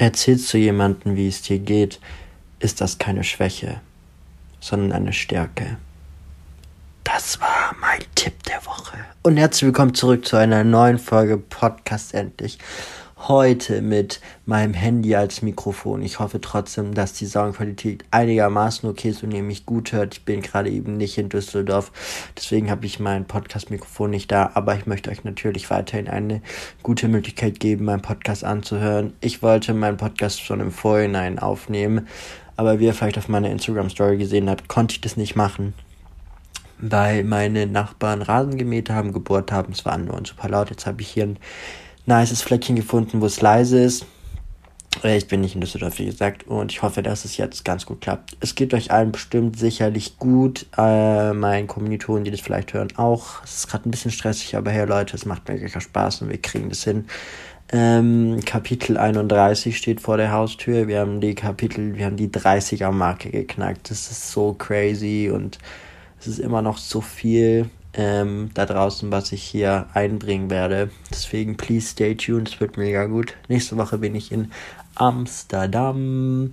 Erzählst du jemandem, wie es dir geht, ist das keine Schwäche, sondern eine Stärke. Das war mein Tipp der Woche. Und herzlich willkommen zurück zu einer neuen Folge Podcast endlich heute mit meinem Handy als Mikrofon. Ich hoffe trotzdem, dass die Soundqualität einigermaßen okay ist und ihr mich gut hört. Ich bin gerade eben nicht in Düsseldorf, deswegen habe ich mein Podcast-Mikrofon nicht da, aber ich möchte euch natürlich weiterhin eine gute Möglichkeit geben, meinen Podcast anzuhören. Ich wollte meinen Podcast schon im Vorhinein aufnehmen, aber wie ihr vielleicht auf meiner Instagram-Story gesehen habt, konnte ich das nicht machen weil meine Nachbarn Rasen gemäht haben, gebohrt haben. Es war nur super laut. Jetzt habe ich hier ein nices Fleckchen gefunden, wo es leise ist. Äh, ich bin nicht in Düsseldorf, wie gesagt, und ich hoffe, dass es jetzt ganz gut klappt. Es geht euch allen bestimmt sicherlich gut. Äh, meinen Kommilitonen, die das vielleicht hören, auch. Es ist gerade ein bisschen stressig, aber hey Leute, es macht mir wirklich Spaß und wir kriegen das hin. Ähm, Kapitel 31 steht vor der Haustür. Wir haben die Kapitel, wir haben die 30er Marke geknackt. Das ist so crazy und es ist immer noch so viel ähm, da draußen, was ich hier einbringen werde. Deswegen, please stay tuned, es wird mega gut. Nächste Woche bin ich in Amsterdam.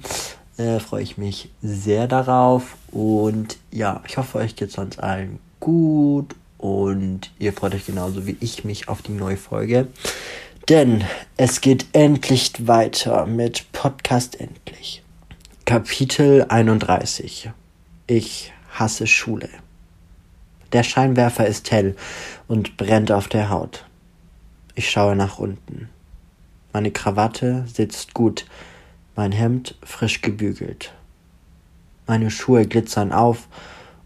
Äh, Freue ich mich sehr darauf. Und ja, ich hoffe, euch geht sonst allen gut. Und ihr freut euch genauso wie ich mich auf die neue Folge. Denn es geht endlich weiter mit Podcast Endlich. Kapitel 31. Ich hasse Schule. Der Scheinwerfer ist hell und brennt auf der Haut. Ich schaue nach unten. Meine Krawatte sitzt gut, mein Hemd frisch gebügelt. Meine Schuhe glitzern auf,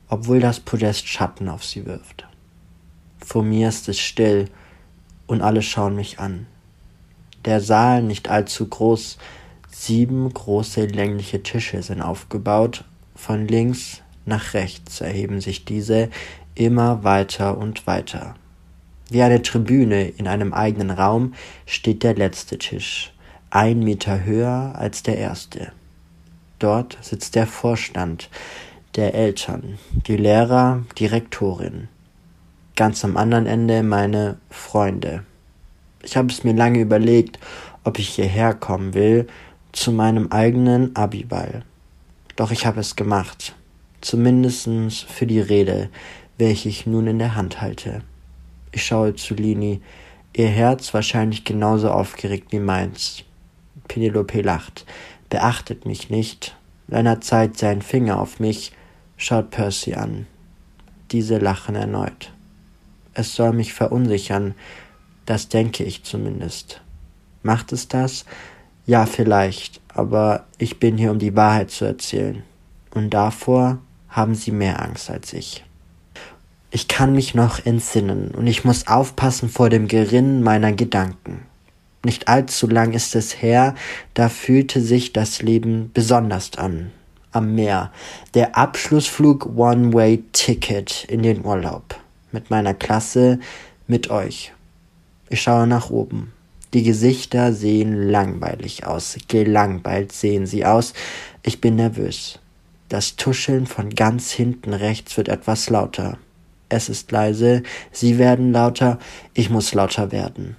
obwohl das Podest Schatten auf sie wirft. Vor mir ist es still und alle schauen mich an. Der Saal nicht allzu groß, sieben große längliche Tische sind aufgebaut, von links nach rechts erheben sich diese immer weiter und weiter. Wie eine Tribüne in einem eigenen Raum steht der letzte Tisch, ein Meter höher als der erste. Dort sitzt der Vorstand, der Eltern, die Lehrer, die Rektorin. Ganz am anderen Ende meine Freunde. Ich habe es mir lange überlegt, ob ich hierher kommen will, zu meinem eigenen Abiball. Doch ich habe es gemacht, zumindest für die Rede, welche ich nun in der Hand halte. Ich schaue zu Lini, ihr Herz wahrscheinlich genauso aufgeregt wie meins. Penelope lacht, beachtet mich nicht. Leonard zeigt seinen Finger auf mich, schaut Percy an. Diese lachen erneut. Es soll mich verunsichern, das denke ich zumindest. Macht es das? Ja, vielleicht, aber ich bin hier, um die Wahrheit zu erzählen. Und davor haben sie mehr Angst als ich. Ich kann mich noch entsinnen und ich muss aufpassen vor dem Gerinnen meiner Gedanken. Nicht allzu lang ist es her, da fühlte sich das Leben besonders an. Am Meer. Der Abschlussflug One-Way-Ticket in den Urlaub. Mit meiner Klasse, mit euch. Ich schaue nach oben. Die Gesichter sehen langweilig aus. Gelangweilt sehen sie aus. Ich bin nervös. Das Tuscheln von ganz hinten rechts wird etwas lauter es ist leise, sie werden lauter, ich muss lauter werden.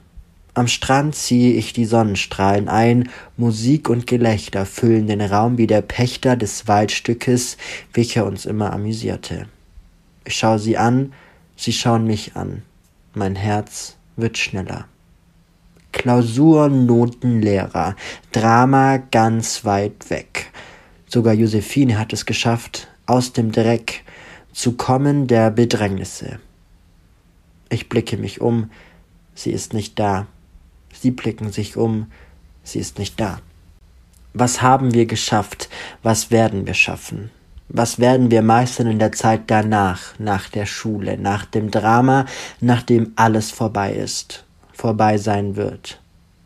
Am Strand ziehe ich die Sonnenstrahlen ein, Musik und Gelächter füllen den Raum wie der Pächter des Waldstückes, welcher uns immer amüsierte. Ich schaue sie an, sie schauen mich an. Mein Herz wird schneller. Klausurnotenlehrer, Drama ganz weit weg. Sogar Josephine hat es geschafft, aus dem Dreck, zu kommen der Bedrängnisse. Ich blicke mich um, sie ist nicht da. Sie blicken sich um, sie ist nicht da. Was haben wir geschafft? Was werden wir schaffen? Was werden wir meistern in der Zeit danach, nach der Schule, nach dem Drama, nachdem alles vorbei ist, vorbei sein wird?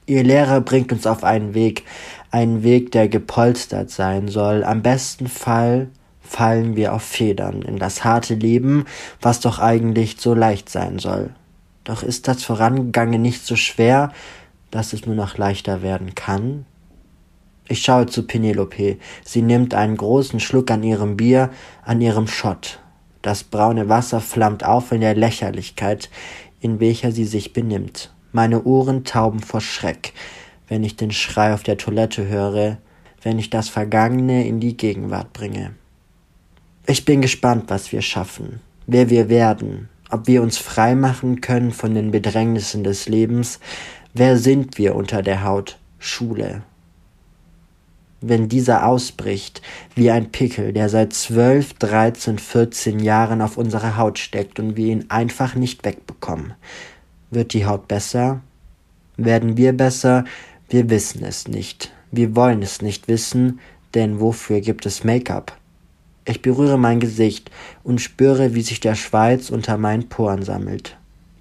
Ihr Lehrer bringt uns auf einen Weg, einen Weg, der gepolstert sein soll, am besten Fall fallen wir auf Federn in das harte Leben, was doch eigentlich so leicht sein soll. Doch ist das Vorangegangen nicht so schwer, dass es nur noch leichter werden kann? Ich schaue zu Penelope. Sie nimmt einen großen Schluck an ihrem Bier, an ihrem Schott. Das braune Wasser flammt auf in der Lächerlichkeit, in welcher sie sich benimmt. Meine Ohren tauben vor Schreck. wenn ich den Schrei auf der Toilette höre, wenn ich das Vergangene in die Gegenwart bringe. Ich bin gespannt, was wir schaffen, wer wir werden, ob wir uns frei machen können von den Bedrängnissen des Lebens, wer sind wir unter der Haut, Schule. Wenn dieser ausbricht, wie ein Pickel, der seit zwölf, dreizehn, vierzehn Jahren auf unserer Haut steckt und wir ihn einfach nicht wegbekommen, wird die Haut besser? Werden wir besser? Wir wissen es nicht. Wir wollen es nicht wissen, denn wofür gibt es Make-up? Ich berühre mein Gesicht und spüre, wie sich der Schweiß unter meinen Poren sammelt.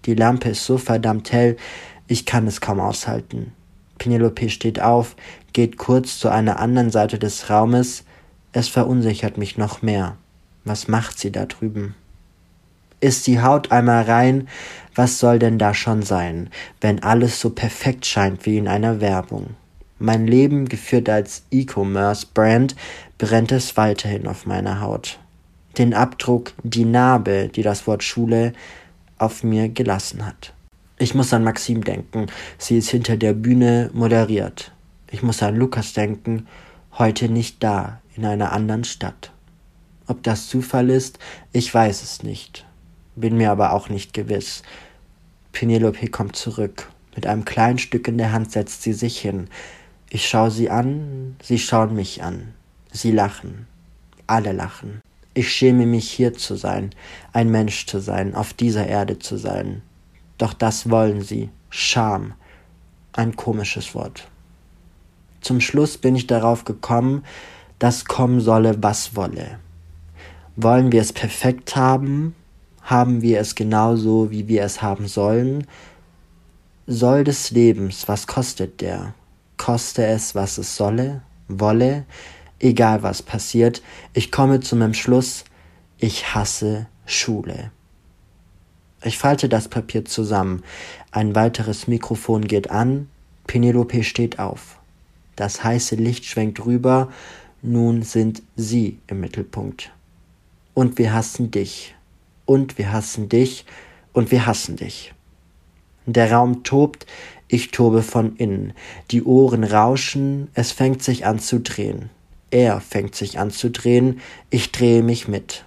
Die Lampe ist so verdammt hell, ich kann es kaum aushalten. Penelope steht auf, geht kurz zu einer anderen Seite des Raumes. Es verunsichert mich noch mehr. Was macht sie da drüben? Ist die Haut einmal rein, was soll denn da schon sein, wenn alles so perfekt scheint wie in einer Werbung? Mein Leben, geführt als E-Commerce-Brand, brennt es weiterhin auf meiner Haut. Den Abdruck, die Narbe, die das Wort Schule auf mir gelassen hat. Ich muss an Maxim denken, sie ist hinter der Bühne moderiert. Ich muss an Lukas denken, heute nicht da, in einer anderen Stadt. Ob das Zufall ist, ich weiß es nicht, bin mir aber auch nicht gewiss. Penelope kommt zurück. Mit einem kleinen Stück in der Hand setzt sie sich hin. Ich schaue sie an, sie schauen mich an. Sie lachen. Alle lachen. Ich schäme mich hier zu sein, ein Mensch zu sein, auf dieser Erde zu sein. Doch das wollen sie. Scham. Ein komisches Wort. Zum Schluss bin ich darauf gekommen, dass kommen solle, was wolle. Wollen wir es perfekt haben? Haben wir es genauso, wie wir es haben sollen? Soll des Lebens, was kostet der? Koste es, was es solle, wolle, egal was passiert, ich komme zu meinem Schluss, ich hasse Schule. Ich falte das Papier zusammen. Ein weiteres Mikrofon geht an. Penelope steht auf. Das heiße Licht schwenkt rüber. Nun sind Sie im Mittelpunkt. Und wir hassen dich. Und wir hassen dich. Und wir hassen dich. Der Raum tobt. Ich tobe von innen. Die Ohren rauschen. Es fängt sich an zu drehen. Er fängt sich an zu drehen. Ich drehe mich mit.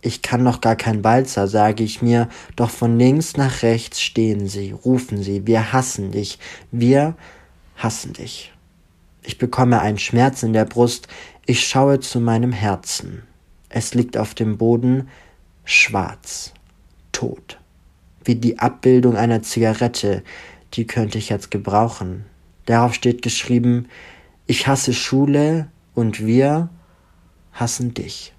Ich kann noch gar kein Walzer, sage ich mir, doch von links nach rechts stehen sie, rufen sie, wir hassen dich, wir hassen dich. Ich bekomme einen Schmerz in der Brust, ich schaue zu meinem Herzen. Es liegt auf dem Boden, schwarz, tot. Wie die Abbildung einer Zigarette, die könnte ich jetzt gebrauchen. Darauf steht geschrieben, ich hasse Schule und wir hassen dich.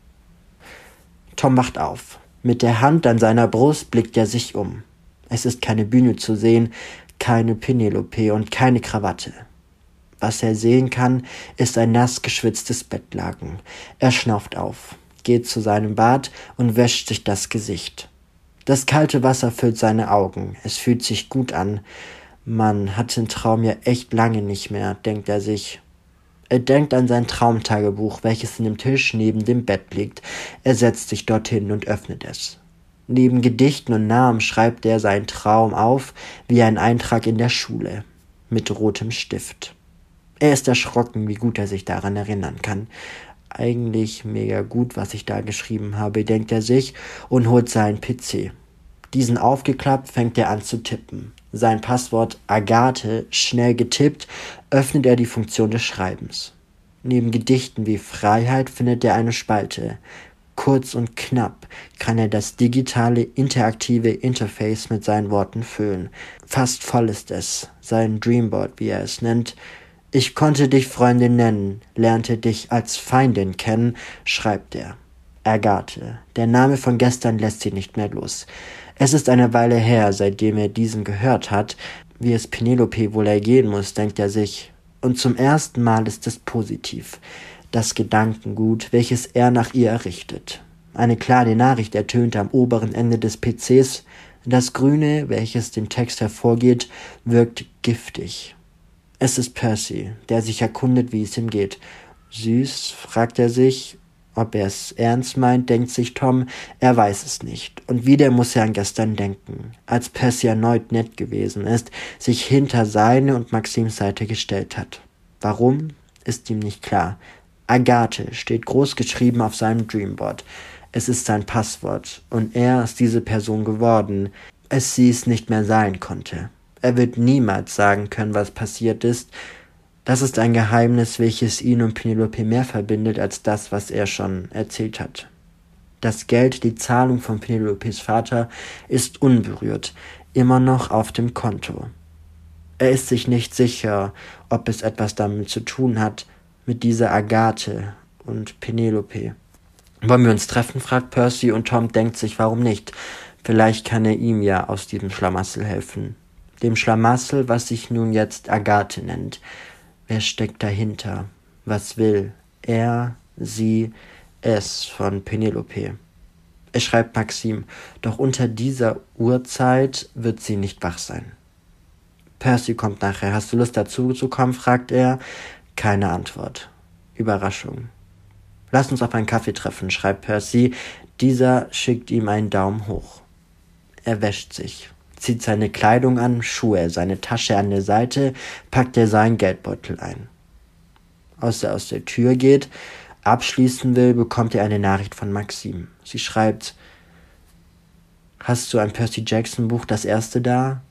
Tom wacht auf. Mit der Hand an seiner Brust blickt er sich um. Es ist keine Bühne zu sehen, keine Penelope und keine Krawatte. Was er sehen kann, ist ein nass geschwitztes Bettlaken. Er schnauft auf, geht zu seinem Bad und wäscht sich das Gesicht. Das kalte Wasser füllt seine Augen. Es fühlt sich gut an. Man hat den Traum ja echt lange nicht mehr, denkt er sich. Er denkt an sein Traumtagebuch, welches in dem Tisch neben dem Bett liegt. Er setzt sich dorthin und öffnet es. Neben Gedichten und Namen schreibt er seinen Traum auf, wie ein Eintrag in der Schule, mit rotem Stift. Er ist erschrocken, wie gut er sich daran erinnern kann. Eigentlich mega gut, was ich da geschrieben habe, denkt er sich und holt seinen PC. Diesen aufgeklappt fängt er an zu tippen sein Passwort Agathe schnell getippt, öffnet er die Funktion des Schreibens. Neben Gedichten wie Freiheit findet er eine Spalte. Kurz und knapp kann er das digitale interaktive Interface mit seinen Worten füllen. Fast voll ist es, sein Dreamboard, wie er es nennt. Ich konnte dich Freundin nennen, lernte dich als Feindin kennen, schreibt er. Agathe. Der Name von gestern lässt sie nicht mehr los. Es ist eine Weile her, seitdem er diesen gehört hat. Wie es Penelope wohl ergehen muss, denkt er sich. Und zum ersten Mal ist es positiv. Das Gedankengut, welches er nach ihr errichtet. Eine kleine Nachricht ertönt am oberen Ende des PCs. Das Grüne, welches den Text hervorgeht, wirkt giftig. Es ist Percy, der sich erkundet, wie es ihm geht. Süß, fragt er sich, Ob er es ernst meint, denkt sich Tom, er weiß es nicht. Und wieder muss er an gestern denken, als Percy erneut nett gewesen ist, sich hinter seine und Maxims Seite gestellt hat. Warum, ist ihm nicht klar. Agathe steht groß geschrieben auf seinem Dreamboard. Es ist sein Passwort, und er ist diese Person geworden, es sie es nicht mehr sein konnte. Er wird niemals sagen können, was passiert ist, das ist ein Geheimnis, welches ihn und Penelope mehr verbindet als das, was er schon erzählt hat. Das Geld, die Zahlung von Penelopes Vater, ist unberührt, immer noch auf dem Konto. Er ist sich nicht sicher, ob es etwas damit zu tun hat, mit dieser Agathe und Penelope. Wollen wir uns treffen? fragt Percy und Tom denkt sich, warum nicht? Vielleicht kann er ihm ja aus diesem Schlamassel helfen. Dem Schlamassel, was sich nun jetzt Agathe nennt. Wer steckt dahinter? Was will er, sie, es von Penelope? Er schreibt Maxim, doch unter dieser Uhrzeit wird sie nicht wach sein. Percy kommt nachher. Hast du Lust dazu zu kommen? fragt er. Keine Antwort. Überraschung. Lass uns auf einen Kaffee treffen, schreibt Percy. Dieser schickt ihm einen Daumen hoch. Er wäscht sich zieht seine Kleidung an, Schuhe, seine Tasche an der Seite, packt er seinen Geldbeutel ein. Als er aus der Tür geht, abschließen will, bekommt er eine Nachricht von Maxim. Sie schreibt, Hast du ein Percy Jackson Buch, das erste da?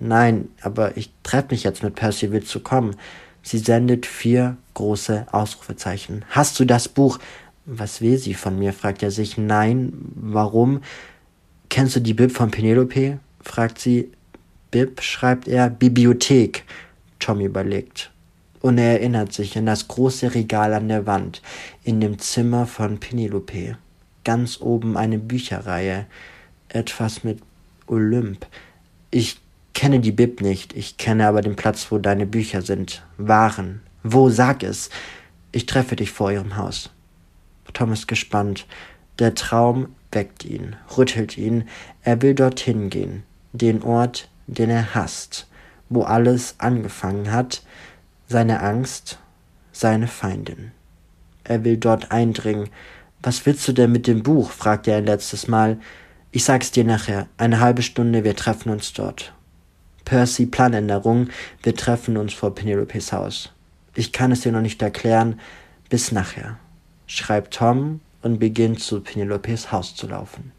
Nein, aber ich treffe mich jetzt mit Percy, willst du kommen? Sie sendet vier große Ausrufezeichen. Hast du das Buch? Was will sie von mir? fragt er sich. Nein, warum? Kennst du die Bib von Penelope? Fragt sie. Bib, schreibt er, Bibliothek. Tom überlegt. Und er erinnert sich an das große Regal an der Wand in dem Zimmer von Penelope. Ganz oben eine Bücherreihe. Etwas mit Olymp. Ich kenne die Bib nicht, ich kenne aber den Platz, wo deine Bücher sind. Waren. Wo, sag es. Ich treffe dich vor ihrem Haus. Tom ist gespannt. Der Traum weckt ihn, rüttelt ihn. Er will dorthin gehen den Ort, den er hasst, wo alles angefangen hat, seine Angst, seine Feindin. Er will dort eindringen. Was willst du denn mit dem Buch? fragte er ein letztes Mal. Ich sag's dir nachher. Eine halbe Stunde, wir treffen uns dort. Percy, Planänderung, wir treffen uns vor Penelopes Haus. Ich kann es dir noch nicht erklären. Bis nachher. Schreibt Tom und beginnt zu Penelopes Haus zu laufen.